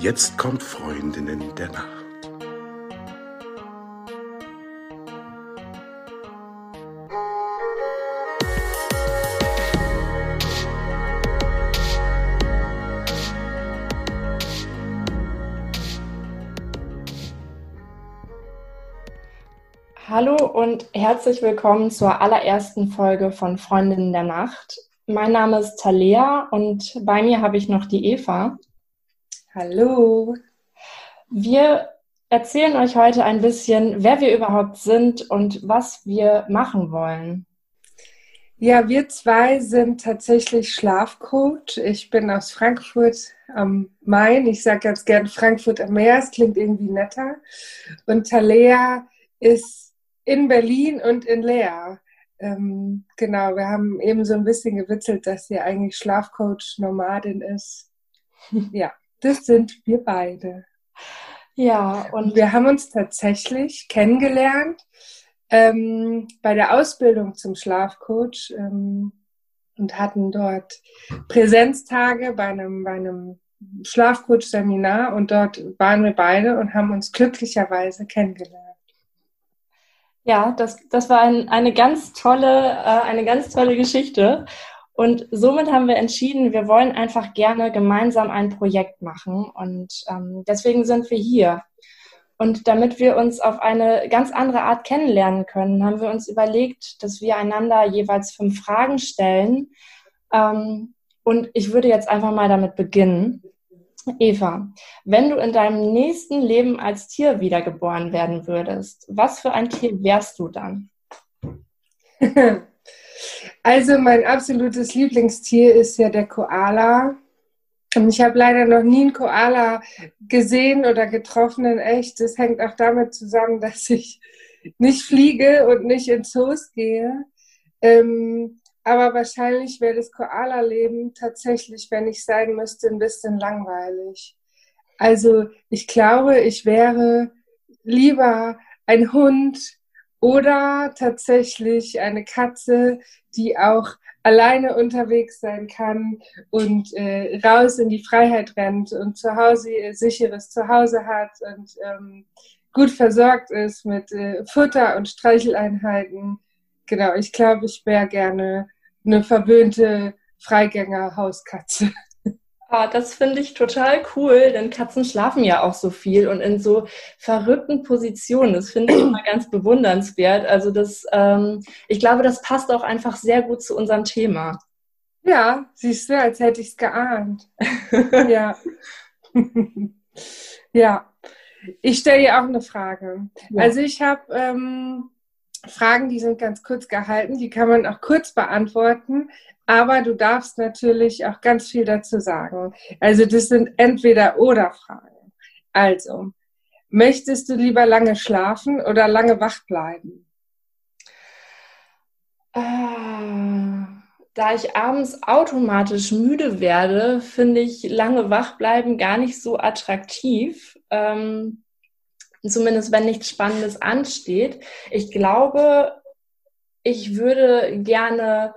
Jetzt kommt Freundinnen der Nacht. Hallo und herzlich willkommen zur allerersten Folge von Freundinnen der Nacht. Mein Name ist Talea und bei mir habe ich noch die Eva. Hallo. Wir erzählen euch heute ein bisschen, wer wir überhaupt sind und was wir machen wollen. Ja, wir zwei sind tatsächlich Schlafcoach. Ich bin aus Frankfurt am Main. Ich sage ganz gern Frankfurt am Meer. Es klingt irgendwie netter. Und Talea ist in Berlin und in Leer. Ähm, genau, wir haben eben so ein bisschen gewitzelt, dass sie eigentlich Schlafcoach Nomadin ist. Ja, das sind wir beide. Ja, und wir haben uns tatsächlich kennengelernt ähm, bei der Ausbildung zum Schlafcoach ähm, und hatten dort Präsenztage bei einem, bei einem Schlafcoach-Seminar und dort waren wir beide und haben uns glücklicherweise kennengelernt. Ja, das, das war ein, eine ganz tolle, äh, eine ganz tolle Geschichte. Und somit haben wir entschieden, wir wollen einfach gerne gemeinsam ein Projekt machen. Und ähm, deswegen sind wir hier. Und damit wir uns auf eine ganz andere Art kennenlernen können, haben wir uns überlegt, dass wir einander jeweils fünf Fragen stellen. Ähm, und ich würde jetzt einfach mal damit beginnen. Eva, wenn du in deinem nächsten Leben als Tier wiedergeboren werden würdest, was für ein Tier wärst du dann? Also mein absolutes Lieblingstier ist ja der Koala. Und ich habe leider noch nie einen Koala gesehen oder getroffen in echt. Das hängt auch damit zusammen, dass ich nicht fliege und nicht in Zoos gehe. Ähm, aber wahrscheinlich wäre das Koala-Leben tatsächlich, wenn ich sein müsste, ein bisschen langweilig. Also ich glaube, ich wäre lieber ein Hund oder tatsächlich eine Katze, die auch alleine unterwegs sein kann und äh, raus in die Freiheit rennt und zu Hause äh, sicheres Zuhause hat und ähm, gut versorgt ist mit äh, Futter und Streicheleinheiten. Genau, ich glaube, ich wäre gerne eine verwöhnte Freigänger-Hauskatze. Ah, das finde ich total cool, denn Katzen schlafen ja auch so viel und in so verrückten Positionen. Das finde ich immer ganz bewundernswert. Also das, ähm, ich glaube, das passt auch einfach sehr gut zu unserem Thema. Ja, siehst du, als hätte ich es geahnt. ja. ja. Ich stelle dir auch eine Frage. Ja. Also ich habe ähm, Fragen, die sind ganz kurz gehalten, die kann man auch kurz beantworten, aber du darfst natürlich auch ganz viel dazu sagen. Also das sind entweder oder Fragen. Also, möchtest du lieber lange schlafen oder lange wach bleiben? Äh, da ich abends automatisch müde werde, finde ich lange wach bleiben gar nicht so attraktiv. Ähm, zumindest wenn nichts Spannendes ansteht. Ich glaube, ich würde gerne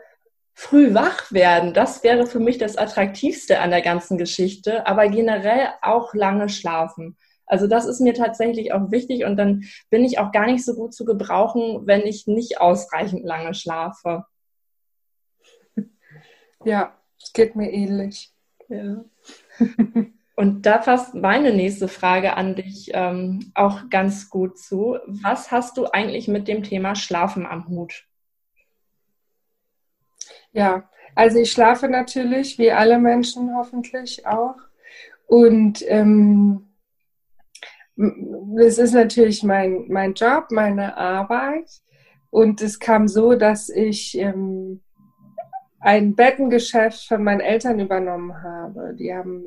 früh wach werden. Das wäre für mich das Attraktivste an der ganzen Geschichte, aber generell auch lange schlafen. Also das ist mir tatsächlich auch wichtig und dann bin ich auch gar nicht so gut zu gebrauchen, wenn ich nicht ausreichend lange schlafe. Ja, es geht mir ähnlich. Ja. Und da passt meine nächste Frage an dich ähm, auch ganz gut zu. Was hast du eigentlich mit dem Thema Schlafen am Hut? Ja, also ich schlafe natürlich, wie alle Menschen hoffentlich auch. Und ähm, das ist natürlich mein, mein Job, meine Arbeit. Und es kam so, dass ich ähm, ein Bettengeschäft von meinen Eltern übernommen habe. Die haben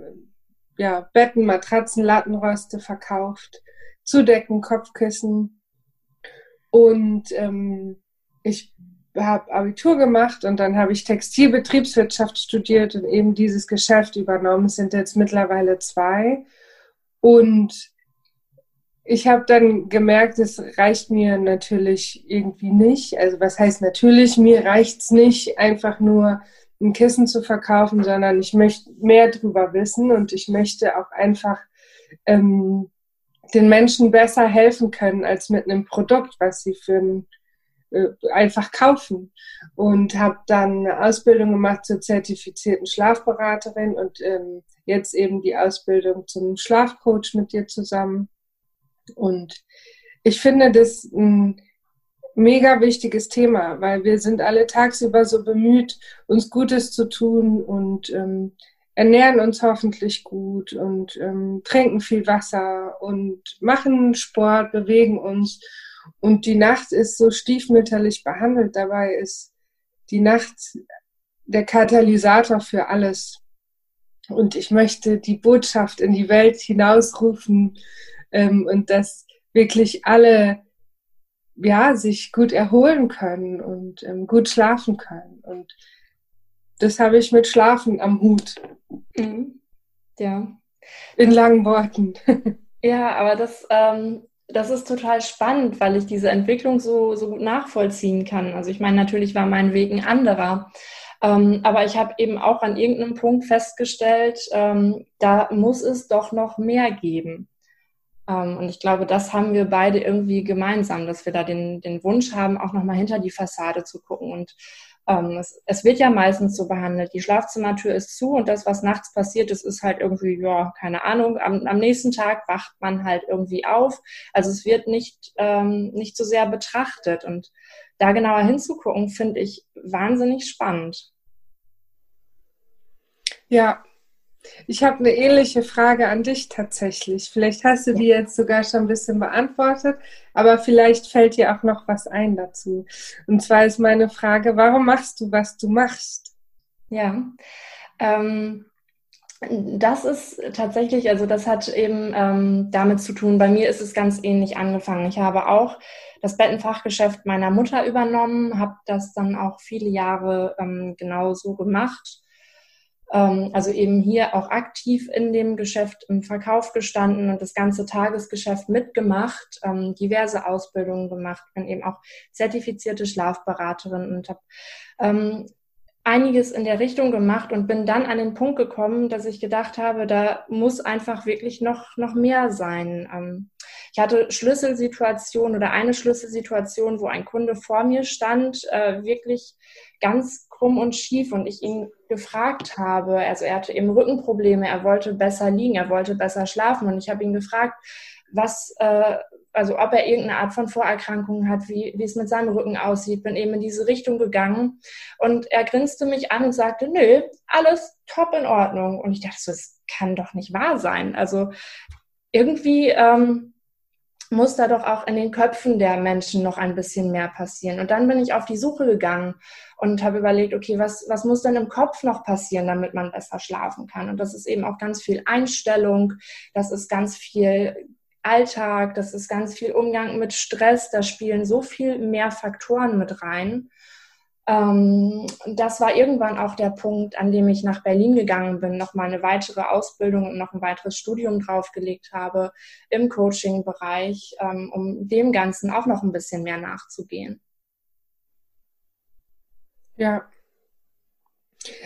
ja, Betten, Matratzen, Lattenroste verkauft, Zudecken, Kopfkissen. Und ähm, ich habe Abitur gemacht und dann habe ich Textilbetriebswirtschaft studiert und eben dieses Geschäft übernommen. Es sind jetzt mittlerweile zwei. Und ich habe dann gemerkt, es reicht mir natürlich irgendwie nicht. Also was heißt natürlich, mir reicht es nicht, einfach nur ein Kissen zu verkaufen, sondern ich möchte mehr darüber wissen und ich möchte auch einfach ähm, den Menschen besser helfen können als mit einem Produkt, was sie für ein, äh, einfach kaufen. Und habe dann eine Ausbildung gemacht zur zertifizierten Schlafberaterin und ähm, jetzt eben die Ausbildung zum Schlafcoach mit dir zusammen. Und ich finde das ein mega wichtiges Thema, weil wir sind alle tagsüber so bemüht, uns Gutes zu tun und ähm, ernähren uns hoffentlich gut und ähm, trinken viel Wasser und machen Sport, bewegen uns. Und die Nacht ist so stiefmütterlich behandelt. Dabei ist die Nacht der Katalysator für alles. Und ich möchte die Botschaft in die Welt hinausrufen ähm, und dass wirklich alle ja, sich gut erholen können und ähm, gut schlafen können. Und das habe ich mit Schlafen am Hut. Mhm. Ja. In langen Worten. Ja, aber das, ähm, das ist total spannend, weil ich diese Entwicklung so, so gut nachvollziehen kann. Also ich meine, natürlich war mein Weg ein anderer. Ähm, aber ich habe eben auch an irgendeinem Punkt festgestellt, ähm, da muss es doch noch mehr geben. Ähm, und ich glaube, das haben wir beide irgendwie gemeinsam, dass wir da den, den Wunsch haben, auch nochmal hinter die Fassade zu gucken. Und ähm, es, es, wird ja meistens so behandelt. Die Schlafzimmertür ist zu und das, was nachts passiert ist, ist halt irgendwie, ja, keine Ahnung. Am, am nächsten Tag wacht man halt irgendwie auf. Also es wird nicht, ähm, nicht so sehr betrachtet. Und da genauer hinzugucken, finde ich wahnsinnig spannend. Ja, ich habe eine ähnliche Frage an dich tatsächlich. Vielleicht hast du die jetzt sogar schon ein bisschen beantwortet, aber vielleicht fällt dir auch noch was ein dazu. Und zwar ist meine Frage, warum machst du, was du machst? Ja, ähm, das ist tatsächlich, also das hat eben ähm, damit zu tun, bei mir ist es ganz ähnlich angefangen. Ich habe auch das Bettenfachgeschäft meiner Mutter übernommen, habe das dann auch viele Jahre ähm, genau so gemacht also eben hier auch aktiv in dem Geschäft im Verkauf gestanden und das ganze Tagesgeschäft mitgemacht, ähm, diverse Ausbildungen gemacht, bin eben auch zertifizierte Schlafberaterin und habe ähm, einiges in der Richtung gemacht und bin dann an den Punkt gekommen, dass ich gedacht habe, da muss einfach wirklich noch, noch mehr sein. Ähm, ich hatte Schlüsselsituationen oder eine Schlüsselsituation, wo ein Kunde vor mir stand, äh, wirklich ganz krumm und schief und ich ihn gefragt habe, also er hatte eben Rückenprobleme, er wollte besser liegen, er wollte besser schlafen und ich habe ihn gefragt, was, äh, also ob er irgendeine Art von Vorerkrankung hat, wie, wie es mit seinem Rücken aussieht, bin eben in diese Richtung gegangen und er grinste mich an und sagte, nö, alles top in Ordnung. Und ich dachte, das kann doch nicht wahr sein. Also irgendwie ähm, muss da doch auch in den Köpfen der Menschen noch ein bisschen mehr passieren. Und dann bin ich auf die Suche gegangen und habe überlegt, okay, was, was muss denn im Kopf noch passieren, damit man besser schlafen kann? Und das ist eben auch ganz viel Einstellung, das ist ganz viel Alltag, das ist ganz viel Umgang mit Stress, da spielen so viel mehr Faktoren mit rein. Ähm, das war irgendwann auch der Punkt, an dem ich nach Berlin gegangen bin, nochmal eine weitere Ausbildung und noch ein weiteres Studium draufgelegt habe im Coaching-Bereich, ähm, um dem Ganzen auch noch ein bisschen mehr nachzugehen. Ja.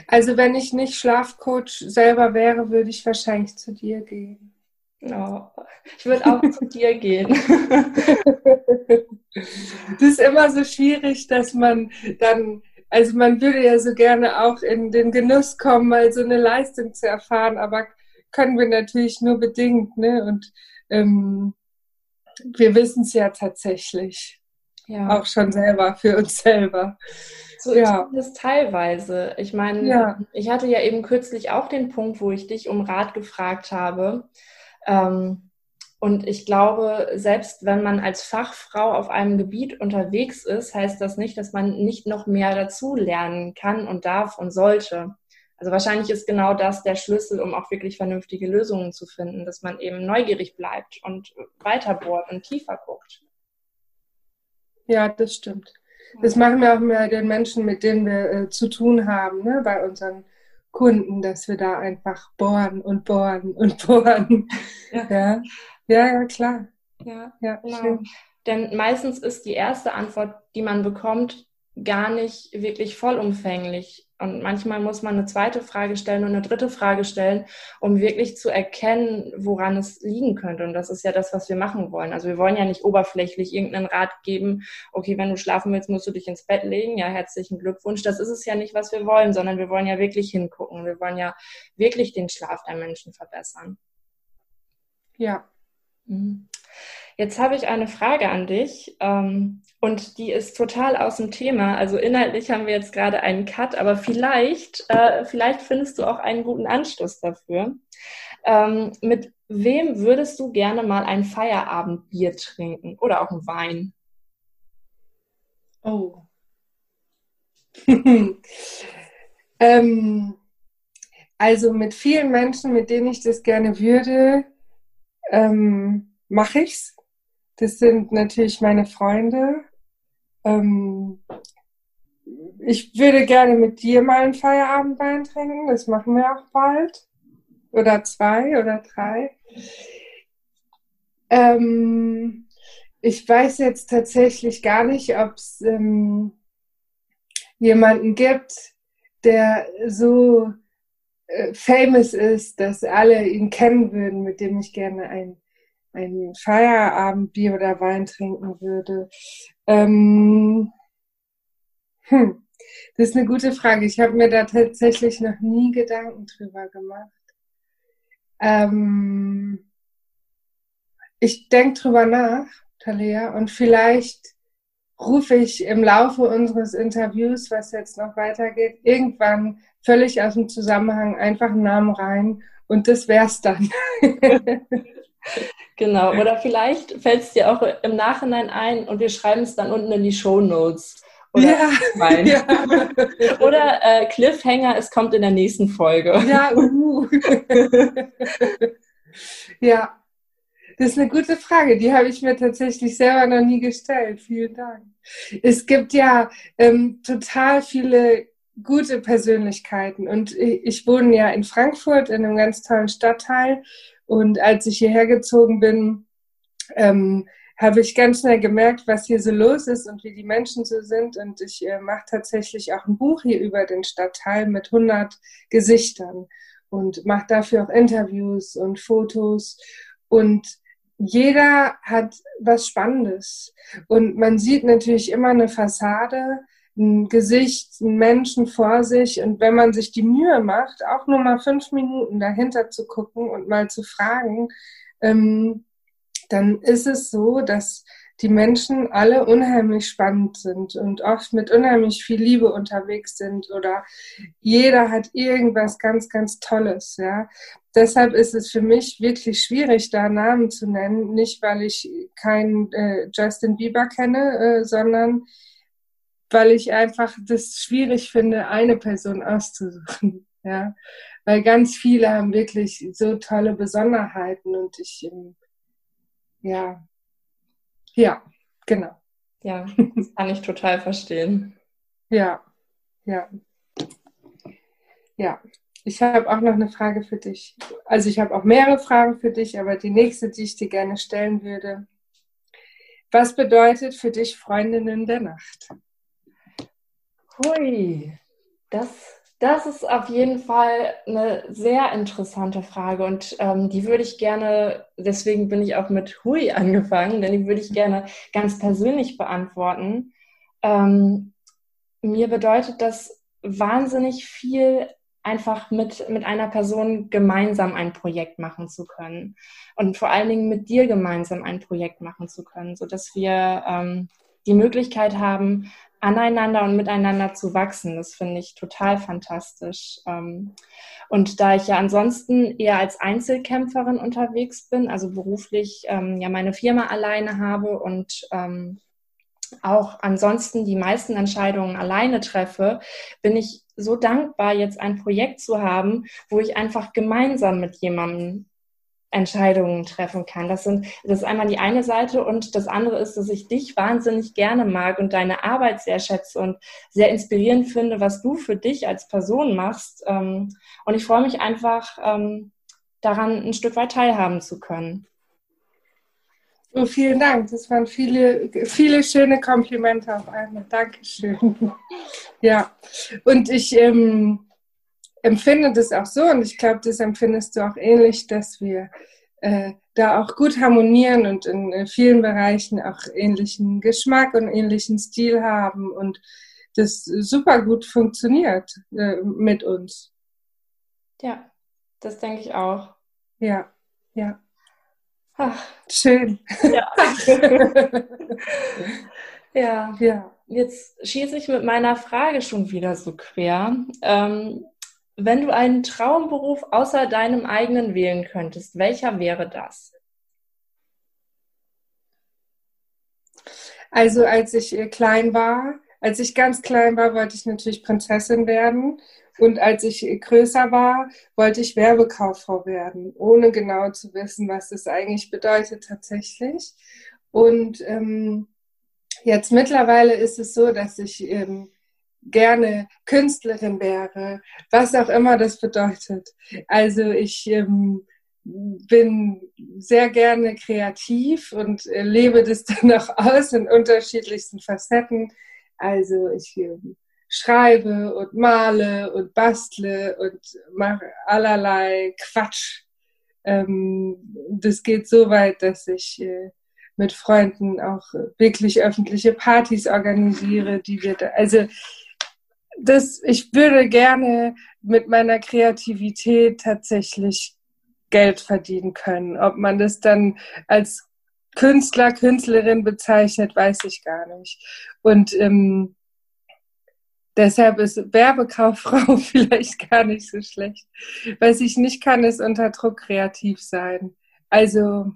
Also wenn ich nicht Schlafcoach selber wäre, würde ich wahrscheinlich zu dir gehen. Oh, ich würde auch zu dir gehen. Das ist immer so schwierig, dass man dann, also man würde ja so gerne auch in den Genuss kommen, mal so eine Leistung zu erfahren, aber können wir natürlich nur bedingt, ne? Und ähm, wir wissen es ja tatsächlich. Ja. Auch schon selber, für uns selber. So ja. zumindest teilweise. Ich meine, ja. ich hatte ja eben kürzlich auch den Punkt, wo ich dich um Rat gefragt habe. Ähm, und ich glaube, selbst wenn man als Fachfrau auf einem Gebiet unterwegs ist, heißt das nicht, dass man nicht noch mehr dazu lernen kann und darf und sollte. Also wahrscheinlich ist genau das der Schlüssel, um auch wirklich vernünftige Lösungen zu finden, dass man eben neugierig bleibt und weiter bohrt und tiefer guckt. Ja, das stimmt. Das machen wir auch mit den Menschen, mit denen wir äh, zu tun haben, ne, bei unseren Kunden, dass wir da einfach bohren und bohren und bohren. Ja, ja, ja, ja klar. Ja, ja genau. Denn meistens ist die erste Antwort, die man bekommt, gar nicht wirklich vollumfänglich. Und manchmal muss man eine zweite Frage stellen und eine dritte Frage stellen, um wirklich zu erkennen, woran es liegen könnte. Und das ist ja das, was wir machen wollen. Also wir wollen ja nicht oberflächlich irgendeinen Rat geben, okay, wenn du schlafen willst, musst du dich ins Bett legen. Ja, herzlichen Glückwunsch. Das ist es ja nicht, was wir wollen, sondern wir wollen ja wirklich hingucken. Wir wollen ja wirklich den Schlaf der Menschen verbessern. Ja. Mhm. Jetzt habe ich eine Frage an dich ähm, und die ist total aus dem Thema. Also inhaltlich haben wir jetzt gerade einen Cut, aber vielleicht, äh, vielleicht findest du auch einen guten Anschluss dafür. Ähm, mit wem würdest du gerne mal ein Feierabendbier trinken oder auch einen Wein? Oh. ähm, also mit vielen Menschen, mit denen ich das gerne würde, ähm, mache ich's. Das sind natürlich meine Freunde. Ähm, ich würde gerne mit dir mal ein Feierabendwein trinken. Das machen wir auch bald. Oder zwei oder drei. Ähm, ich weiß jetzt tatsächlich gar nicht, ob es ähm, jemanden gibt, der so äh, famous ist, dass alle ihn kennen würden, mit dem ich gerne ein ein Feierabendbier oder Wein trinken würde? Ähm, hm, das ist eine gute Frage. Ich habe mir da tatsächlich noch nie Gedanken drüber gemacht. Ähm, ich denke drüber nach, Talia, und vielleicht rufe ich im Laufe unseres Interviews, was jetzt noch weitergeht, irgendwann völlig aus dem Zusammenhang einfach einen Namen rein und das wär's dann. Genau, oder vielleicht fällt es dir auch im Nachhinein ein und wir schreiben es dann unten in die Show Notes. Oder, ja, ja. oder äh, Cliffhanger, es kommt in der nächsten Folge. Ja, uh. ja, das ist eine gute Frage. Die habe ich mir tatsächlich selber noch nie gestellt. Vielen Dank. Es gibt ja ähm, total viele gute Persönlichkeiten und ich, ich wohne ja in Frankfurt in einem ganz tollen Stadtteil und als ich hierher gezogen bin, ähm, habe ich ganz schnell gemerkt, was hier so los ist und wie die Menschen so sind. Und ich äh, mache tatsächlich auch ein Buch hier über den Stadtteil mit 100 Gesichtern und mache dafür auch Interviews und Fotos. Und jeder hat was Spannendes. Und man sieht natürlich immer eine Fassade, ein Gesicht, einen Menschen vor sich und wenn man sich die Mühe macht, auch nur mal fünf Minuten dahinter zu gucken und mal zu fragen, ähm, dann ist es so, dass die Menschen alle unheimlich spannend sind und oft mit unheimlich viel Liebe unterwegs sind oder jeder hat irgendwas ganz, ganz Tolles, ja. Deshalb ist es für mich wirklich schwierig, da Namen zu nennen, nicht weil ich keinen äh, Justin Bieber kenne, äh, sondern weil ich einfach das schwierig finde, eine Person auszusuchen. Ja, weil ganz viele haben wirklich so tolle Besonderheiten und ich, ähm, ja, ja, genau. Ja, das kann ich total verstehen. Ja, ja, ja. Ich habe auch noch eine Frage für dich. Also ich habe auch mehrere Fragen für dich, aber die nächste, die ich dir gerne stellen würde. Was bedeutet für dich Freundinnen der Nacht? Hui, das, das ist auf jeden Fall eine sehr interessante Frage und ähm, die würde ich gerne, deswegen bin ich auch mit Hui angefangen, denn die würde ich gerne ganz persönlich beantworten. Ähm, mir bedeutet das wahnsinnig viel, einfach mit, mit einer Person gemeinsam ein Projekt machen zu können und vor allen Dingen mit dir gemeinsam ein Projekt machen zu können, sodass wir ähm, die Möglichkeit haben, aneinander und miteinander zu wachsen. Das finde ich total fantastisch. Ähm, und da ich ja ansonsten eher als Einzelkämpferin unterwegs bin, also beruflich ähm, ja meine Firma alleine habe und ähm, auch ansonsten die meisten Entscheidungen alleine treffe, bin ich so dankbar, jetzt ein Projekt zu haben, wo ich einfach gemeinsam mit jemandem Entscheidungen treffen kann. Das, sind, das ist einmal die eine Seite und das andere ist, dass ich dich wahnsinnig gerne mag und deine Arbeit sehr schätze und sehr inspirierend finde, was du für dich als Person machst. Ähm, und ich freue mich einfach, ähm, daran ein Stück weit teilhaben zu können. Oh, vielen Dank. Das waren viele, viele schöne Komplimente auf einmal. Dankeschön. Ja, und ich ähm, empfinde das auch so und ich glaube, das empfindest du auch ähnlich, dass wir äh, da auch gut harmonieren und in äh, vielen Bereichen auch ähnlichen Geschmack und ähnlichen Stil haben und das super gut funktioniert äh, mit uns. Ja, das denke ich auch. Ja, ja. Ach, schön. Ja. ja. ja. Jetzt schieße ich mit meiner Frage schon wieder so quer. Ähm, wenn du einen Traumberuf außer deinem eigenen wählen könntest, welcher wäre das? Also als ich äh, klein war, als ich ganz klein war, wollte ich natürlich Prinzessin werden. Und als ich größer war, wollte ich Werbekauffrau werden, ohne genau zu wissen, was das eigentlich bedeutet tatsächlich. Und ähm, jetzt mittlerweile ist es so, dass ich ähm, gerne Künstlerin wäre, was auch immer das bedeutet. Also ich ähm, bin sehr gerne kreativ und äh, lebe das dann auch aus in unterschiedlichsten Facetten. Also ich äh, schreibe und male und bastle und mache allerlei Quatsch. Ähm, das geht so weit, dass ich äh, mit Freunden auch wirklich öffentliche Partys organisiere, die wir da, also das, ich würde gerne mit meiner Kreativität tatsächlich Geld verdienen können. Ob man das dann als Künstler, Künstlerin bezeichnet, weiß ich gar nicht. Und ähm, deshalb ist Werbekauffrau vielleicht gar nicht so schlecht. Was ich nicht kann, ist unter Druck kreativ sein. Also,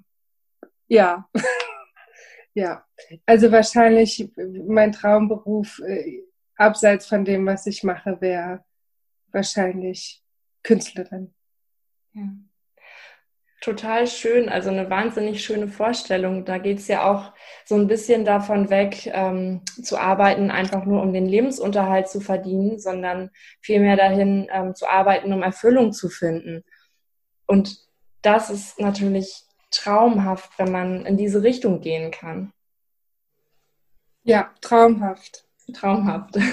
ja. ja. Also wahrscheinlich mein Traumberuf, äh, abseits von dem, was ich mache, wäre wahrscheinlich Künstlerin. Ja total schön, also eine wahnsinnig schöne Vorstellung. Da geht es ja auch so ein bisschen davon weg, ähm, zu arbeiten, einfach nur um den Lebensunterhalt zu verdienen, sondern vielmehr dahin ähm, zu arbeiten, um Erfüllung zu finden. Und das ist natürlich traumhaft, wenn man in diese Richtung gehen kann. Ja, traumhaft. Traumhaft.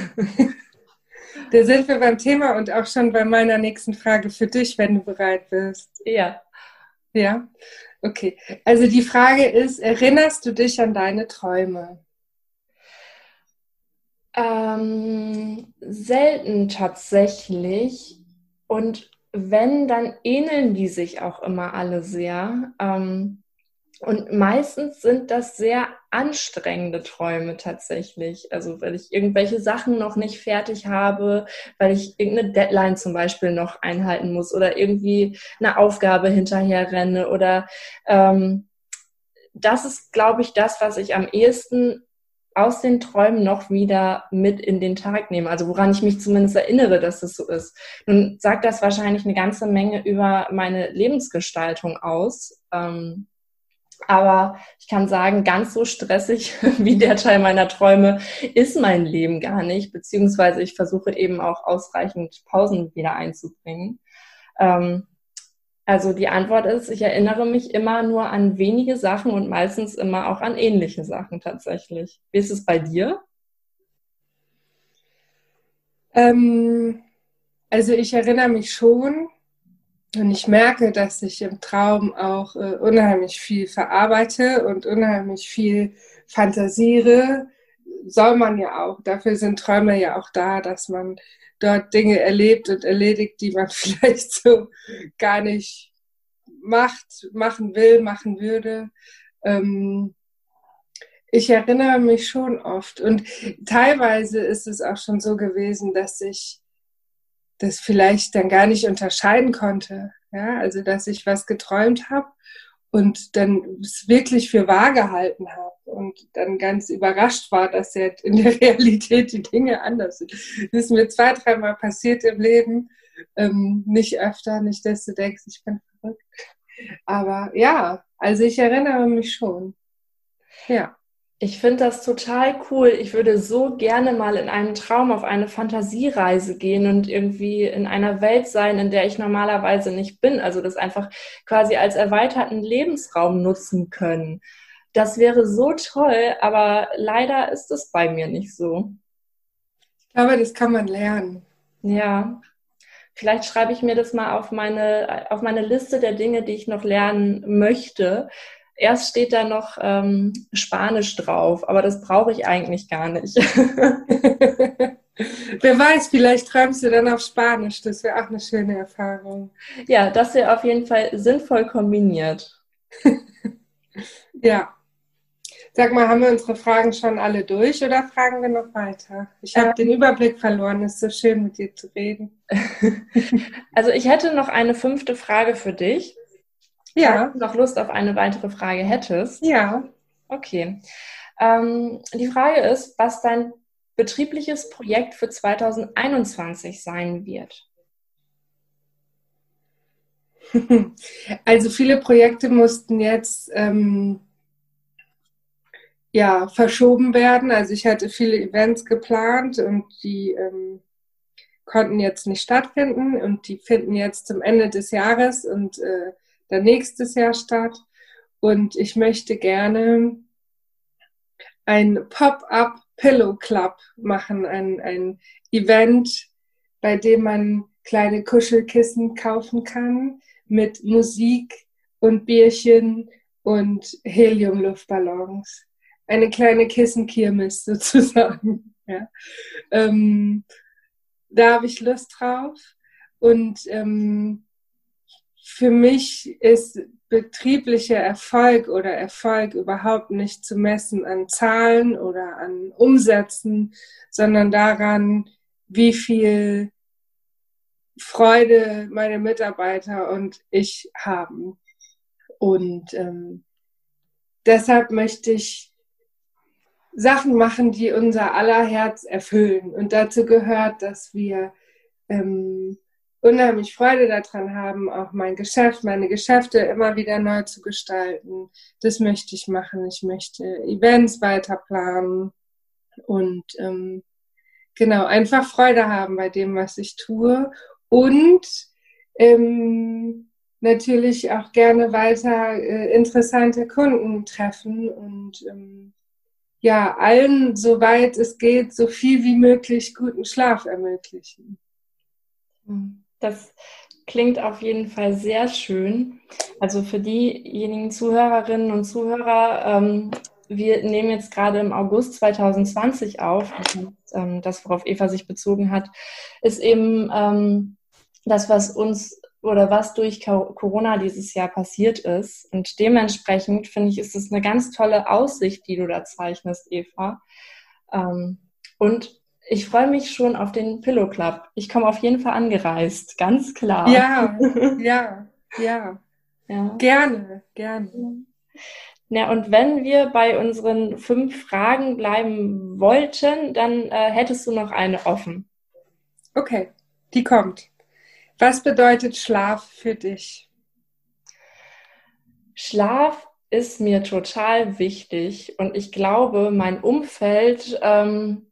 Da sind wir beim Thema und auch schon bei meiner nächsten Frage für dich, wenn du bereit bist. Ja. Ja, okay. Also die Frage ist, erinnerst du dich an deine Träume? Ähm, selten tatsächlich. Und wenn, dann ähneln die sich auch immer alle sehr. Ähm, und meistens sind das sehr anstrengende Träume tatsächlich. Also weil ich irgendwelche Sachen noch nicht fertig habe, weil ich irgendeine Deadline zum Beispiel noch einhalten muss oder irgendwie eine Aufgabe hinterher renne oder ähm, das ist, glaube ich, das, was ich am ehesten aus den Träumen noch wieder mit in den Tag nehme. Also woran ich mich zumindest erinnere, dass es so ist. Nun sagt das wahrscheinlich eine ganze Menge über meine Lebensgestaltung aus. Ähm, aber ich kann sagen, ganz so stressig wie der Teil meiner Träume ist mein Leben gar nicht, beziehungsweise ich versuche eben auch ausreichend Pausen wieder einzubringen. Ähm, also die Antwort ist, ich erinnere mich immer nur an wenige Sachen und meistens immer auch an ähnliche Sachen tatsächlich. Wie ist es bei dir? Ähm, also ich erinnere mich schon und ich merke, dass ich im Traum auch äh, unheimlich viel verarbeite und unheimlich viel fantasiere. Soll man ja auch. Dafür sind Träume ja auch da, dass man dort Dinge erlebt und erledigt, die man vielleicht so gar nicht macht, machen will, machen würde. Ähm, ich erinnere mich schon oft und teilweise ist es auch schon so gewesen, dass ich das vielleicht dann gar nicht unterscheiden konnte. Ja, also dass ich was geträumt habe und dann es wirklich für wahr gehalten habe und dann ganz überrascht war, dass ja in der Realität die Dinge anders sind. Das ist mir zwei, dreimal passiert im Leben. Ähm, nicht öfter, nicht, dass du denkst, ich bin verrückt. Aber ja, also ich erinnere mich schon. Ja. Ich finde das total cool. Ich würde so gerne mal in einem Traum auf eine Fantasiereise gehen und irgendwie in einer Welt sein, in der ich normalerweise nicht bin. Also das einfach quasi als erweiterten Lebensraum nutzen können. Das wäre so toll, aber leider ist es bei mir nicht so. Ich glaube, das kann man lernen. Ja, vielleicht schreibe ich mir das mal auf meine, auf meine Liste der Dinge, die ich noch lernen möchte. Erst steht da noch ähm, Spanisch drauf, aber das brauche ich eigentlich gar nicht. Wer weiß, vielleicht träumst du dann auf Spanisch. Das wäre auch eine schöne Erfahrung. Ja, das wäre auf jeden Fall sinnvoll kombiniert. ja. Sag mal, haben wir unsere Fragen schon alle durch oder fragen wir noch weiter? Ich habe ähm, den Überblick verloren. Es ist so schön, mit dir zu reden. also ich hätte noch eine fünfte Frage für dich. Ja. Falls du noch Lust auf eine weitere Frage hättest. Ja. Okay. Ähm, die Frage ist, was dein betriebliches Projekt für 2021 sein wird? Also viele Projekte mussten jetzt ähm, ja, verschoben werden. Also ich hatte viele Events geplant und die ähm, konnten jetzt nicht stattfinden und die finden jetzt zum Ende des Jahres und äh, dann nächstes Jahr statt. Und ich möchte gerne ein Pop-up Pillow Club machen, ein, ein Event, bei dem man kleine Kuschelkissen kaufen kann mit Musik und Bierchen und Heliumluftballons. Eine kleine Kissenkirmes sozusagen. Ja. Ähm, da habe ich Lust drauf. Und ähm, für mich ist betrieblicher Erfolg oder Erfolg überhaupt nicht zu messen an Zahlen oder an Umsätzen, sondern daran, wie viel Freude meine Mitarbeiter und ich haben. Und ähm, deshalb möchte ich Sachen machen, die unser aller Herz erfüllen. Und dazu gehört, dass wir ähm, unheimlich Freude daran haben, auch mein Geschäft, meine Geschäfte immer wieder neu zu gestalten. Das möchte ich machen. Ich möchte Events weiter planen und ähm, genau einfach Freude haben bei dem, was ich tue und ähm, natürlich auch gerne weiter äh, interessante Kunden treffen und ähm, ja, allen, soweit es geht, so viel wie möglich guten Schlaf ermöglichen. Mhm. Das klingt auf jeden Fall sehr schön. Also für diejenigen Zuhörerinnen und Zuhörer, ähm, wir nehmen jetzt gerade im August 2020 auf. Und, ähm, das, worauf Eva sich bezogen hat, ist eben ähm, das, was uns oder was durch Corona dieses Jahr passiert ist. Und dementsprechend finde ich, ist es eine ganz tolle Aussicht, die du da zeichnest, Eva. Ähm, und ich freue mich schon auf den Pillow Club. Ich komme auf jeden Fall angereist, ganz klar. Ja, ja, ja. ja. Gerne, gerne. Ja, und wenn wir bei unseren fünf Fragen bleiben wollten, dann äh, hättest du noch eine offen. Okay, die kommt. Was bedeutet Schlaf für dich? Schlaf ist mir total wichtig und ich glaube, mein Umfeld ähm,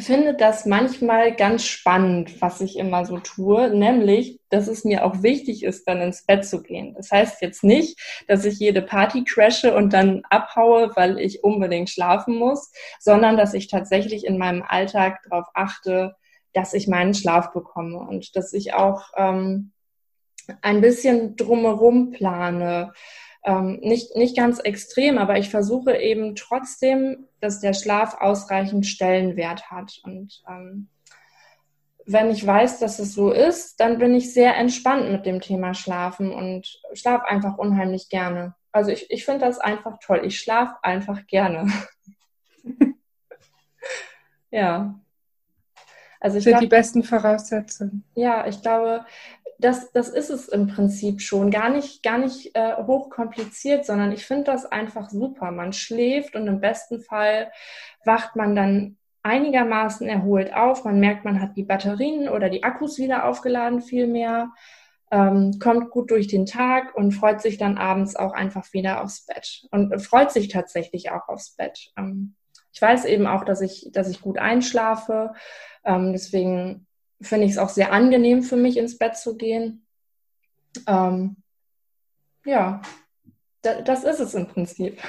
finde das manchmal ganz spannend, was ich immer so tue, nämlich, dass es mir auch wichtig ist, dann ins Bett zu gehen. Das heißt jetzt nicht, dass ich jede Party crashe und dann abhaue, weil ich unbedingt schlafen muss, sondern dass ich tatsächlich in meinem Alltag darauf achte, dass ich meinen Schlaf bekomme und dass ich auch ähm, ein bisschen drumherum plane ähm, nicht, nicht ganz extrem, aber ich versuche eben trotzdem, dass der Schlaf ausreichend Stellenwert hat. Und ähm, wenn ich weiß, dass es so ist, dann bin ich sehr entspannt mit dem Thema Schlafen und schlafe einfach unheimlich gerne. Also ich, ich finde das einfach toll. Ich schlafe einfach gerne. ja. Also ich sind glaub, die besten Voraussetzungen. Ja, ich glaube, das, das ist es im Prinzip schon. Gar nicht, gar nicht äh, hochkompliziert, sondern ich finde das einfach super. Man schläft und im besten Fall wacht man dann einigermaßen erholt auf. Man merkt, man hat die Batterien oder die Akkus wieder aufgeladen, viel mehr. Ähm, kommt gut durch den Tag und freut sich dann abends auch einfach wieder aufs Bett und freut sich tatsächlich auch aufs Bett. Ähm, ich weiß eben auch, dass ich, dass ich gut einschlafe. Ähm, deswegen finde ich es auch sehr angenehm für mich, ins Bett zu gehen. Ähm, ja, da, das ist es im Prinzip.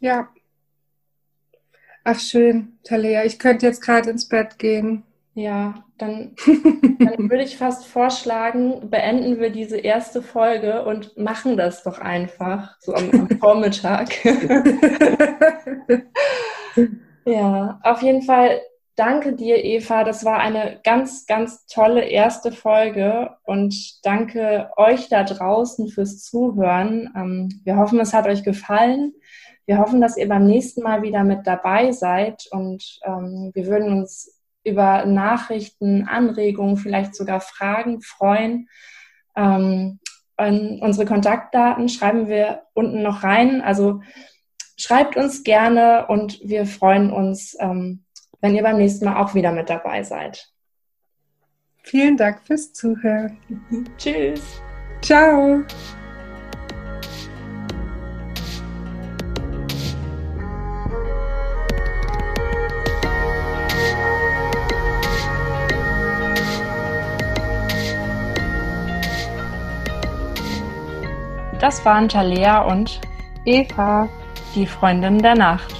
Ja. Ach schön, Talia. Ich könnte jetzt gerade ins Bett gehen. Ja, dann, dann würde ich fast vorschlagen, beenden wir diese erste Folge und machen das doch einfach, so am, am Vormittag. ja, auf jeden Fall danke dir, Eva. Das war eine ganz, ganz tolle erste Folge und danke euch da draußen fürs Zuhören. Ähm, wir hoffen, es hat euch gefallen. Wir hoffen, dass ihr beim nächsten Mal wieder mit dabei seid und ähm, wir würden uns über Nachrichten, Anregungen, vielleicht sogar Fragen freuen. Ähm, unsere Kontaktdaten schreiben wir unten noch rein. Also schreibt uns gerne und wir freuen uns, wenn ihr beim nächsten Mal auch wieder mit dabei seid. Vielen Dank fürs Zuhören. Tschüss. Ciao. Das waren Talea und Eva, die Freundin der Nacht.